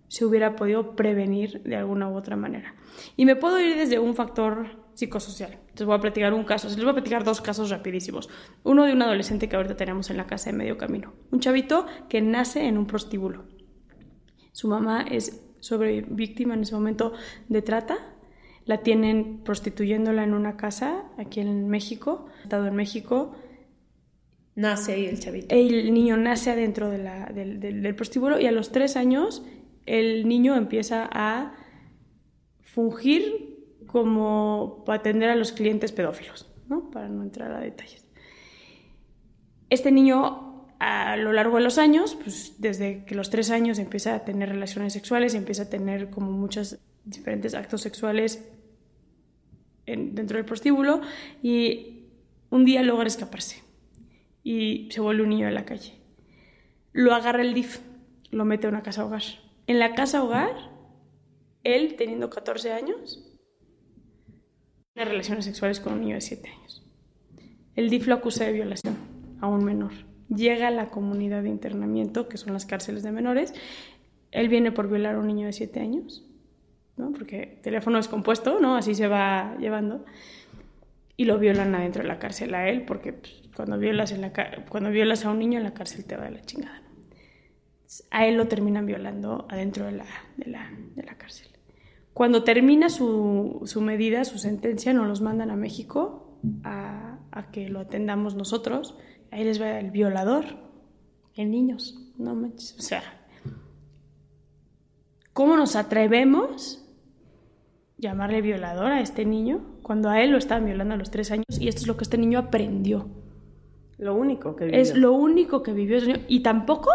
se hubiera podido prevenir de alguna u otra manera. Y me puedo ir desde un factor psicosocial. Les voy a platicar un caso, les voy a platicar dos casos rapidísimos. Uno de un adolescente que ahorita tenemos en la casa de medio camino. Un chavito que nace en un prostíbulo. Su mamá es sobre víctima en ese momento de trata. La tienen prostituyéndola en una casa aquí en México, estado en México. Nace ahí el chavito. El niño nace adentro de la, del, del, del prostíbulo y a los tres años el niño empieza a fungir como para atender a los clientes pedófilos, ¿no? para no entrar a detalles. Este niño a lo largo de los años, pues desde que los tres años empieza a tener relaciones sexuales, empieza a tener como muchos diferentes actos sexuales dentro del prostíbulo y un día logra escaparse y se vuelve un niño de la calle. Lo agarra el DIF, lo mete a una casa hogar en la casa hogar, él teniendo 14 años, relaciones sexuales con un niño de 7 años. El DIF lo acusa de violación a un menor. Llega a la comunidad de internamiento, que son las cárceles de menores. Él viene por violar a un niño de 7 años, ¿no? porque teléfono descompuesto, ¿no? así se va llevando. Y lo violan adentro de la cárcel a él, porque pues, cuando, violas en la, cuando violas a un niño en la cárcel te va de la chingada a él lo terminan violando adentro de la, de la, de la cárcel. Cuando termina su, su, medida, su sentencia, nos los mandan a México a, a, que lo atendamos nosotros. Ahí les va el violador en niños. No manches. O sea, ¿cómo nos atrevemos llamarle violador a este niño cuando a él lo estaban violando a los tres años y esto es lo que este niño aprendió? Lo único que vivió. Es lo único que vivió ese niño. Y tampoco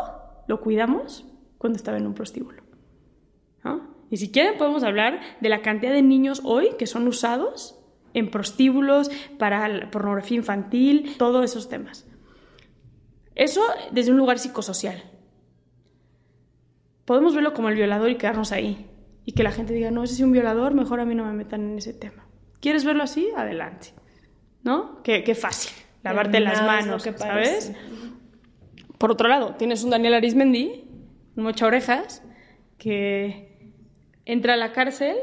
lo cuidamos cuando estaba en un prostíbulo. Y si quieren podemos hablar de la cantidad de niños hoy que son usados en prostíbulos, para pornografía infantil, todos esos temas. Eso desde un lugar psicosocial. Podemos verlo como el violador y quedarnos ahí. Y que la gente diga, no, ese es un violador, mejor a mí no me metan en ese tema. ¿Quieres verlo así? Adelante. ¿No? Qué, qué fácil. Lavarte las manos, ¿sabes? Por otro lado, tienes un Daniel Arismendi, un mocha orejas, que entra a la cárcel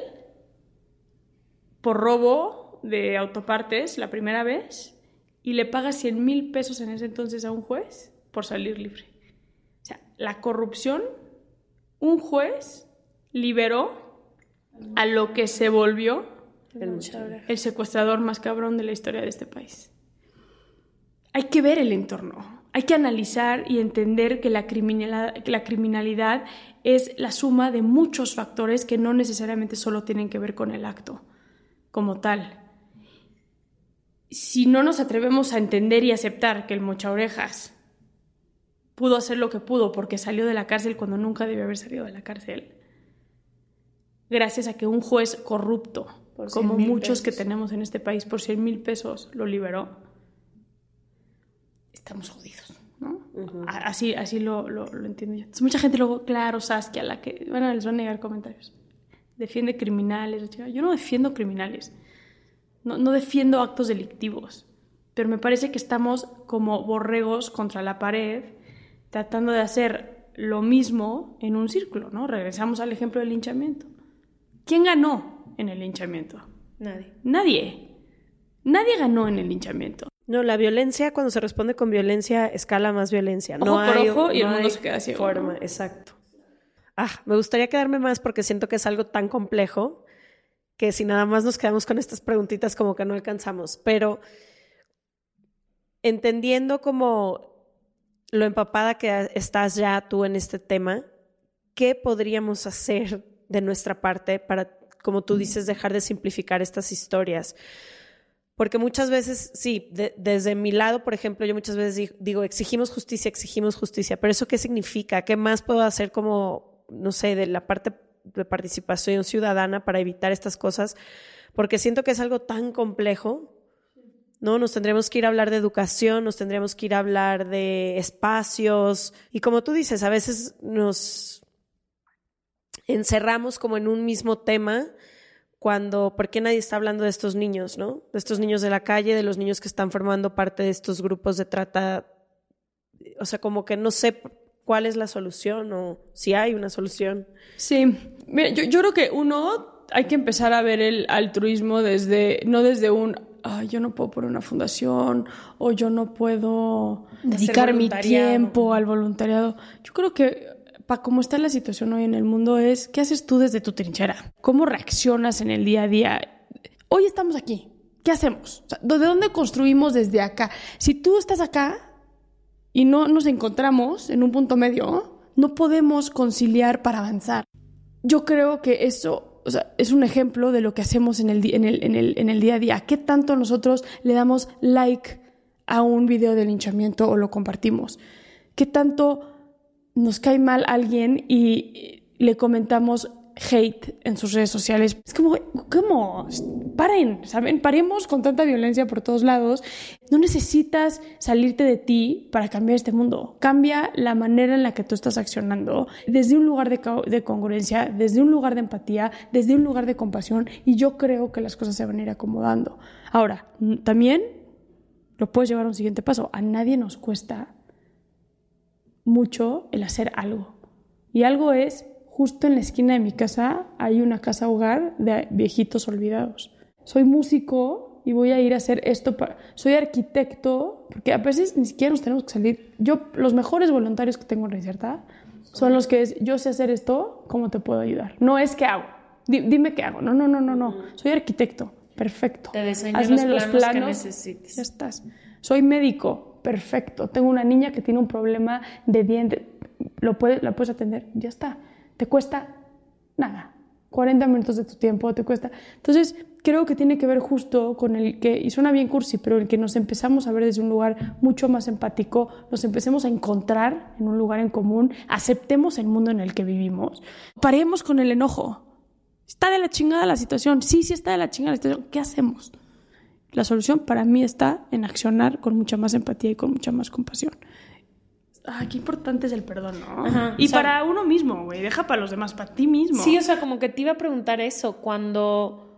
por robo de autopartes la primera vez y le paga 100 mil pesos en ese entonces a un juez por salir libre. O sea, la corrupción, un juez liberó a lo que se volvió el, el secuestrador más cabrón de la historia de este país. Hay que ver el entorno hay que analizar y entender que la criminalidad, es la suma de muchos factores que no necesariamente solo tienen que ver con el acto como tal. Si no nos atrevemos a entender y aceptar que el mocha orejas pudo hacer lo que pudo porque salió de la cárcel cuando nunca debió haber salido de la cárcel, gracias a que un juez corrupto, como muchos que tenemos en este país, por 100 mil pesos lo liberó, estamos jodidos. ¿no? Así, así lo, lo, entiendo yo. mucha gente luego, claro, Saskia, la que bueno, les van a negar comentarios. Defiende criminales. Yo no defiendo criminales. No, no defiendo actos delictivos. Pero me parece que estamos como borregos contra la pared tratando de hacer lo mismo en un círculo, ¿no? Regresamos al ejemplo del linchamiento. ¿Quién ganó en el linchamiento? Nadie. Nadie. Nadie ganó en el linchamiento. No, la violencia, cuando se responde con violencia, escala más violencia. Ojo no por hay, ojo y no el mundo se queda ciego. Forma, exacto. ah, me gustaría quedarme más porque siento que es algo tan complejo que si nada más nos quedamos con estas preguntitas como que no alcanzamos, pero entendiendo como lo empapada que estás ya tú en este tema, ¿qué podríamos hacer de nuestra parte para, como tú dices, dejar de simplificar estas historias? Porque muchas veces, sí, desde mi lado, por ejemplo, yo muchas veces digo, exigimos justicia, exigimos justicia, pero ¿eso qué significa? ¿Qué más puedo hacer como, no sé, de la parte de participación ciudadana para evitar estas cosas, porque siento que es algo tan complejo, ¿no? Nos tendremos que ir a hablar de educación, nos tendremos que ir a hablar de espacios, y como tú dices, a veces nos encerramos como en un mismo tema cuando, ¿por qué nadie está hablando de estos niños, ¿no? De estos niños de la calle, de los niños que están formando parte de estos grupos de trata, o sea, como que no sé cuál es la solución o si hay una solución. Sí, Mira, yo, yo creo que uno hay que empezar a ver el altruismo desde, no desde un, yo no puedo poner una fundación o yo no puedo dedicar mi tiempo al voluntariado. Yo creo que para cómo está la situación hoy en el mundo es, ¿qué haces tú desde tu trinchera? ¿Cómo reaccionas en el día a día? Hoy estamos aquí. ¿Qué hacemos? ¿De dónde construimos desde acá? Si tú estás acá, y no nos encontramos en un punto medio, no podemos conciliar para avanzar. Yo creo que eso es un ejemplo de lo que hacemos en el, en, el, en, el, en el día a día. ¿Qué tanto nosotros le damos like a un video de linchamiento o lo compartimos? ¿Qué tanto nos cae mal alguien y le comentamos hate en sus redes sociales. Es como, ¿cómo? Paren, ¿saben? Paremos con tanta violencia por todos lados. No necesitas salirte de ti para cambiar este mundo. Cambia la manera en la que tú estás accionando desde un lugar de, de congruencia, desde un lugar de empatía, desde un lugar de compasión y yo creo que las cosas se van a ir acomodando. Ahora, también lo puedes llevar a un siguiente paso. A nadie nos cuesta mucho el hacer algo. Y algo es justo en la esquina de mi casa hay una casa hogar de viejitos olvidados. Soy músico y voy a ir a hacer esto. Para... Soy arquitecto, porque a veces ni siquiera nos tenemos que salir. Yo, los mejores voluntarios que tengo en Reserta son los que es, yo sé hacer esto, ¿cómo te puedo ayudar? No es qué hago. dime qué hago. No, no, no, no, no. Soy arquitecto. Perfecto. Te Hazme los planos, que necesites. Ya estás. Soy médico. Perfecto. Tengo una niña que tiene un problema de diente. Lo puedes, la puedes atender. Ya está te cuesta nada. 40 minutos de tu tiempo te cuesta. Entonces, creo que tiene que ver justo con el que, y suena bien cursi, pero el que nos empezamos a ver desde un lugar mucho más empático, nos empecemos a encontrar en un lugar en común, aceptemos el mundo en el que vivimos, paremos con el enojo. Está de la chingada la situación, sí, sí está de la chingada la situación, ¿qué hacemos? La solución para mí está en accionar con mucha más empatía y con mucha más compasión. Ah, qué importante es el perdón, ¿no? y para uno mismo, güey, deja para los demás, para ti mismo. Sí, o sea, como que te iba a preguntar eso, cuando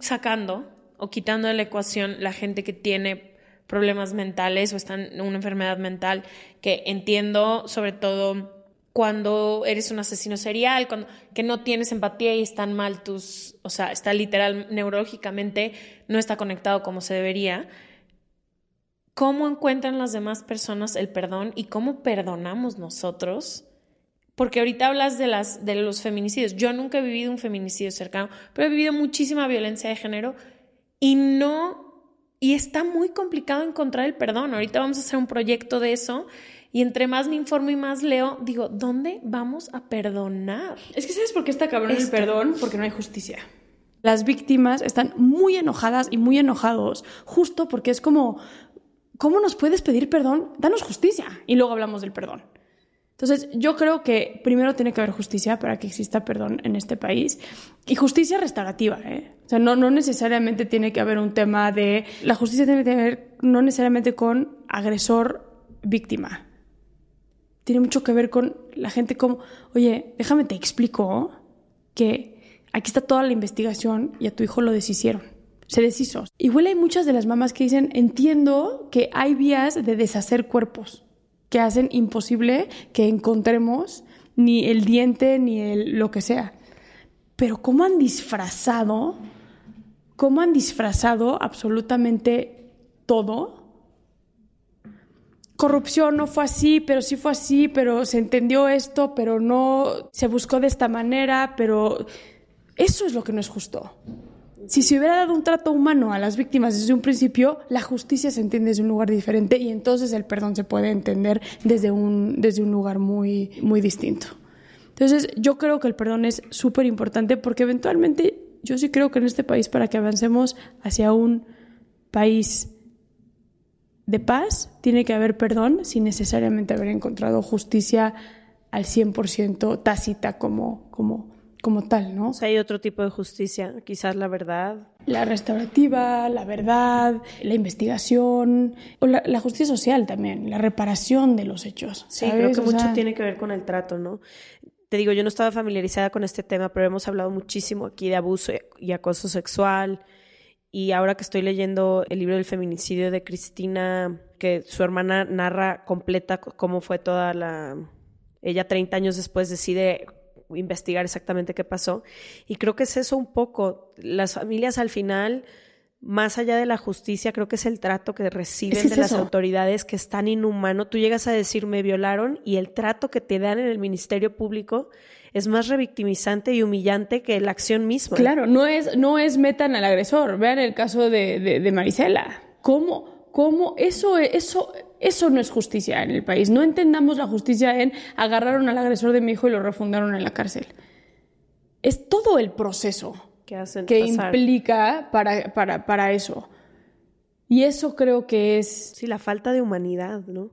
sacando o quitando de la ecuación la gente que tiene problemas mentales o está en una enfermedad mental, que entiendo sobre todo cuando eres un asesino serial, cuando que no tienes empatía y están mal tus, o sea, está literal neurológicamente no está conectado como se debería cómo encuentran las demás personas el perdón y cómo perdonamos nosotros. Porque ahorita hablas de, las, de los feminicidios. Yo nunca he vivido un feminicidio cercano, pero he vivido muchísima violencia de género y no, y está muy complicado encontrar el perdón. Ahorita vamos a hacer un proyecto de eso y entre más me informo y más leo, digo, ¿dónde vamos a perdonar? Es que ¿sabes por qué está cabrón el perdón? Porque no hay justicia. Las víctimas están muy enojadas y muy enojados, justo porque es como, ¿cómo nos puedes pedir perdón? Danos justicia y luego hablamos del perdón. Entonces, yo creo que primero tiene que haber justicia para que exista perdón en este país y justicia restaurativa. ¿eh? O sea, no, no necesariamente tiene que haber un tema de... La justicia tiene que ver no necesariamente con agresor-víctima. Tiene mucho que ver con la gente como, oye, déjame te explico que aquí está toda la investigación y a tu hijo lo deshicieron se deshizo. Igual hay muchas de las mamás que dicen, entiendo que hay vías de deshacer cuerpos que hacen imposible que encontremos ni el diente ni el lo que sea. Pero cómo han disfrazado, cómo han disfrazado absolutamente todo corrupción no fue así, pero sí fue así, pero se entendió esto, pero no se buscó de esta manera, pero eso es lo que no es justo. Si se hubiera dado un trato humano a las víctimas desde un principio, la justicia se entiende desde un lugar diferente y entonces el perdón se puede entender desde un, desde un lugar muy, muy distinto. Entonces, yo creo que el perdón es súper importante porque eventualmente yo sí creo que en este país, para que avancemos hacia un país de paz, tiene que haber perdón sin necesariamente haber encontrado justicia al 100% tácita como, como, como tal, ¿no? O sea, hay otro tipo de justicia, quizás la verdad. La restaurativa, la verdad, la investigación, o la, la justicia social también, la reparación de los hechos. Sí, creo que O mucho sea, tiene que ver con el trato, ¿no? Te digo, yo no estaba familiarizada con este tema, pero hemos hablado muchísimo aquí de abuso y acoso sexual. Y ahora que estoy leyendo el libro del feminicidio de Cristina, que su hermana narra completa cómo fue toda la... Ella 30 años después decide investigar exactamente qué pasó. Y creo que es eso un poco. Las familias al final, más allá de la justicia, creo que es el trato que reciben es de las eso. autoridades que es tan inhumano. Tú llegas a decir me violaron y el trato que te dan en el Ministerio Público es más revictimizante y humillante que la acción misma. Claro, no es, no es metan al agresor. Vean el caso de, de, de Marisela. ¿Cómo? ¿Cómo? Eso, eso, eso no es justicia en el país. No entendamos la justicia en agarraron al agresor de mi hijo y lo refundaron en la cárcel. Es todo el proceso que hacen que pasar. implica para, para, para eso. Y eso creo que es... Sí, la falta de humanidad, ¿no?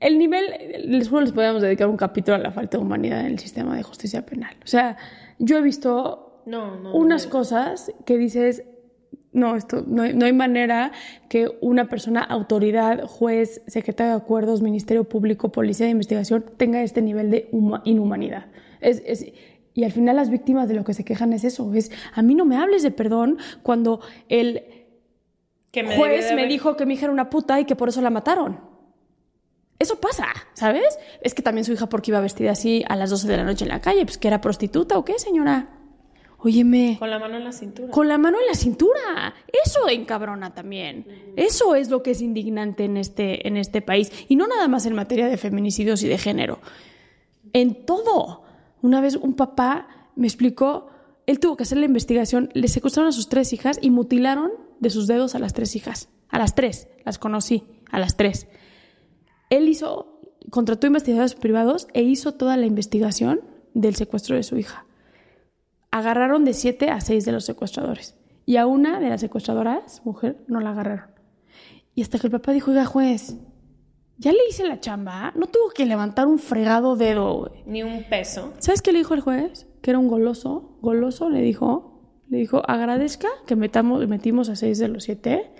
El nivel, les juro, les podríamos dedicar un capítulo a la falta de humanidad en el sistema de justicia penal. O sea, yo he visto No, no. unas cosas que dices, no, esto, no, hay, no hay manera que una persona, autoridad, juez, secretario de acuerdos, ministerio público, policía de investigación, tenga este nivel de huma- inhumanidad. Es, es- y al final las víctimas de lo que se quejan es eso, es, a mí no me hables de perdón cuando el Que me debió juez de me dijo que mi hija era una puta y que por eso la mataron. Eso pasa, ¿sabes? Es que también su hija porque iba vestida así a las 12 de la noche en la calle, pues que era prostituta o qué, señora. Óyeme. Con la mano en la cintura. Con la mano en la cintura. Eso encabrona también. Eso es lo que es indignante en este, en este país. Y no nada más en materia de feminicidios y de género. En todo. Una vez un papá me explicó, él tuvo que hacer la investigación, le secuestraron a sus tres hijas y mutilaron de sus dedos a las tres hijas. A las tres, las conocí, a las tres. Él hizo, contrató investigadores privados e hizo toda la investigación del secuestro de su hija agarraron de siete a seis de los secuestradores. Y a una de las secuestradoras, mujer, no la agarraron. Y hasta que el papá dijo, oiga, juez, ya le hice la chamba, no tuvo que levantar un fregado dedo. güey". Ni un peso. ¿Sabes qué le dijo el juez? Que era un goloso. Goloso le dijo, le dijo, agradezca que metamos, metimos a seis de los siete.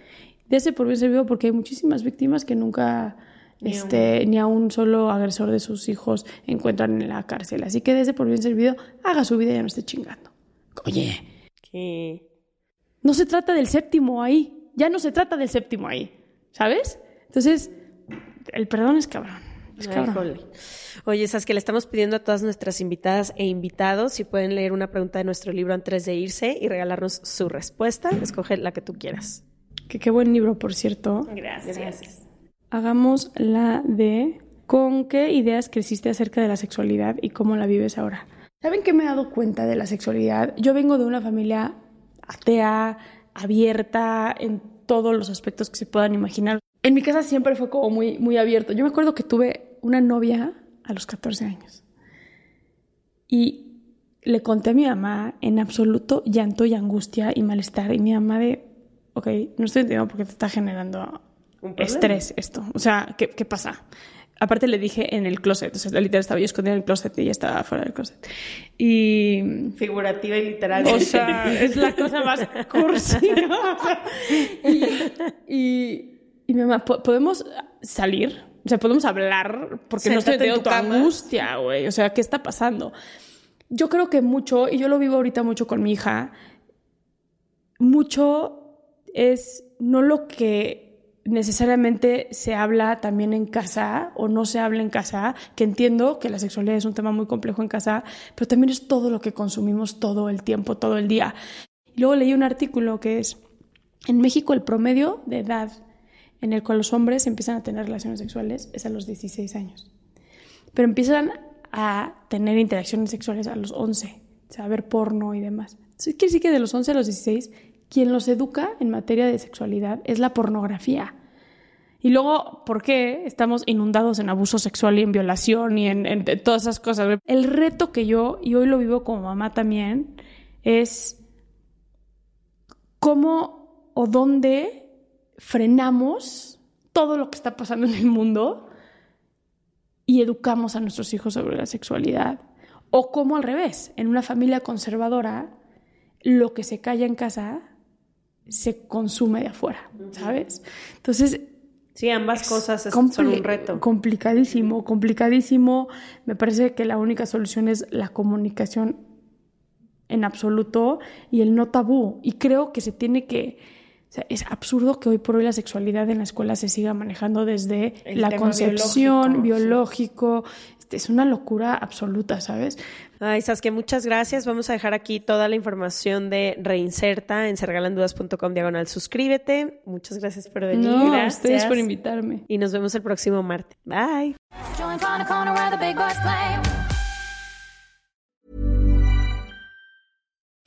Dese por bien servido porque hay muchísimas víctimas que nunca este, ni a un solo agresor de sus hijos encuentran en la cárcel. Así que dese por bien servido, haga su vida y ya no esté chingando. Oye, Que... no se trata del séptimo ahí. Ya no se trata del séptimo ahí. ¿Sabes? Entonces, el perdón es cabrón. Es Ay, cabrón. jole. Oye, esas que le estamos pidiendo a todas nuestras invitadas e invitados si pueden leer una pregunta de nuestro libro antes de irse y regalarnos su respuesta. Escoge la que tú quieras. Que qué buen libro, por cierto. Gracias. Hagamos la de ¿con qué ideas creciste acerca de la sexualidad y cómo la vives ahora? ¿Saben qué me he dado cuenta de la sexualidad? Yo vengo de una familia atea, abierta en todos los aspectos que se puedan imaginar. En mi casa siempre fue como muy, muy abierto. Yo me acuerdo que tuve una novia a los 14 años. Y le conté a mi mamá en absoluto llanto y angustia y malestar. Y mi mamá de, ok, no estoy entendiendo por qué te está generando Estrés esto. O sea, ¿qué, qué pasa? Aparte le dije en el closet, o sea, literal estaba yo escondida en el closet y ella estaba fuera del closet. Y... Figurativa y literal. O sea, es la cosa más cursi. y, y, y mi mamá, "¿Po- ¿podemos salir? O sea, podemos hablar porque no estoy entendiendo tu angustia, güey. O sea, ¿qué está pasando? Yo creo que mucho, y yo lo vivo ahorita mucho con mi hija, mucho es no lo que necesariamente se habla también en casa o no se habla en casa, que entiendo que la sexualidad es un tema muy complejo en casa, pero también es todo lo que consumimos todo el tiempo, todo el día. Luego leí un artículo que es, en México el promedio de edad en el cual los hombres empiezan a tener relaciones sexuales es a los 16 años. Pero empiezan a tener interacciones sexuales a los 11, o sea, a ver porno y demás. Entonces, quiere decir que de los 11 a los 16, quien los educa en materia de sexualidad es la pornografía. Y luego, ¿por qué estamos inundados en abuso sexual y en violación y en, todas esas cosas? El reto que yo, y hoy lo vivo como mamá también, es cómo o dónde frenamos todo lo que está pasando en el mundo y educamos a nuestros hijos sobre la sexualidad. O cómo al revés, en una familia conservadora, lo que se calla en casa se consume de afuera, ¿sabes? Entonces, Sí, ambas cosas son un reto. Complicadísimo, complicadísimo. Me parece que la única solución es la comunicación en absoluto y el no tabú. Y creo que se tiene que... O sea, es absurdo que hoy por hoy la sexualidad en la escuela se siga manejando desde la concepción, biológico. Este, es una locura absoluta, ¿sabes? Ay, que muchas gracias. Vamos a dejar aquí toda la información de Reinserta en sergalandudas.com diagonal. Suscríbete. Muchas gracias por venir. No, gracias. ustedes por invitarme. Y nos vemos el próximo martes. Bye.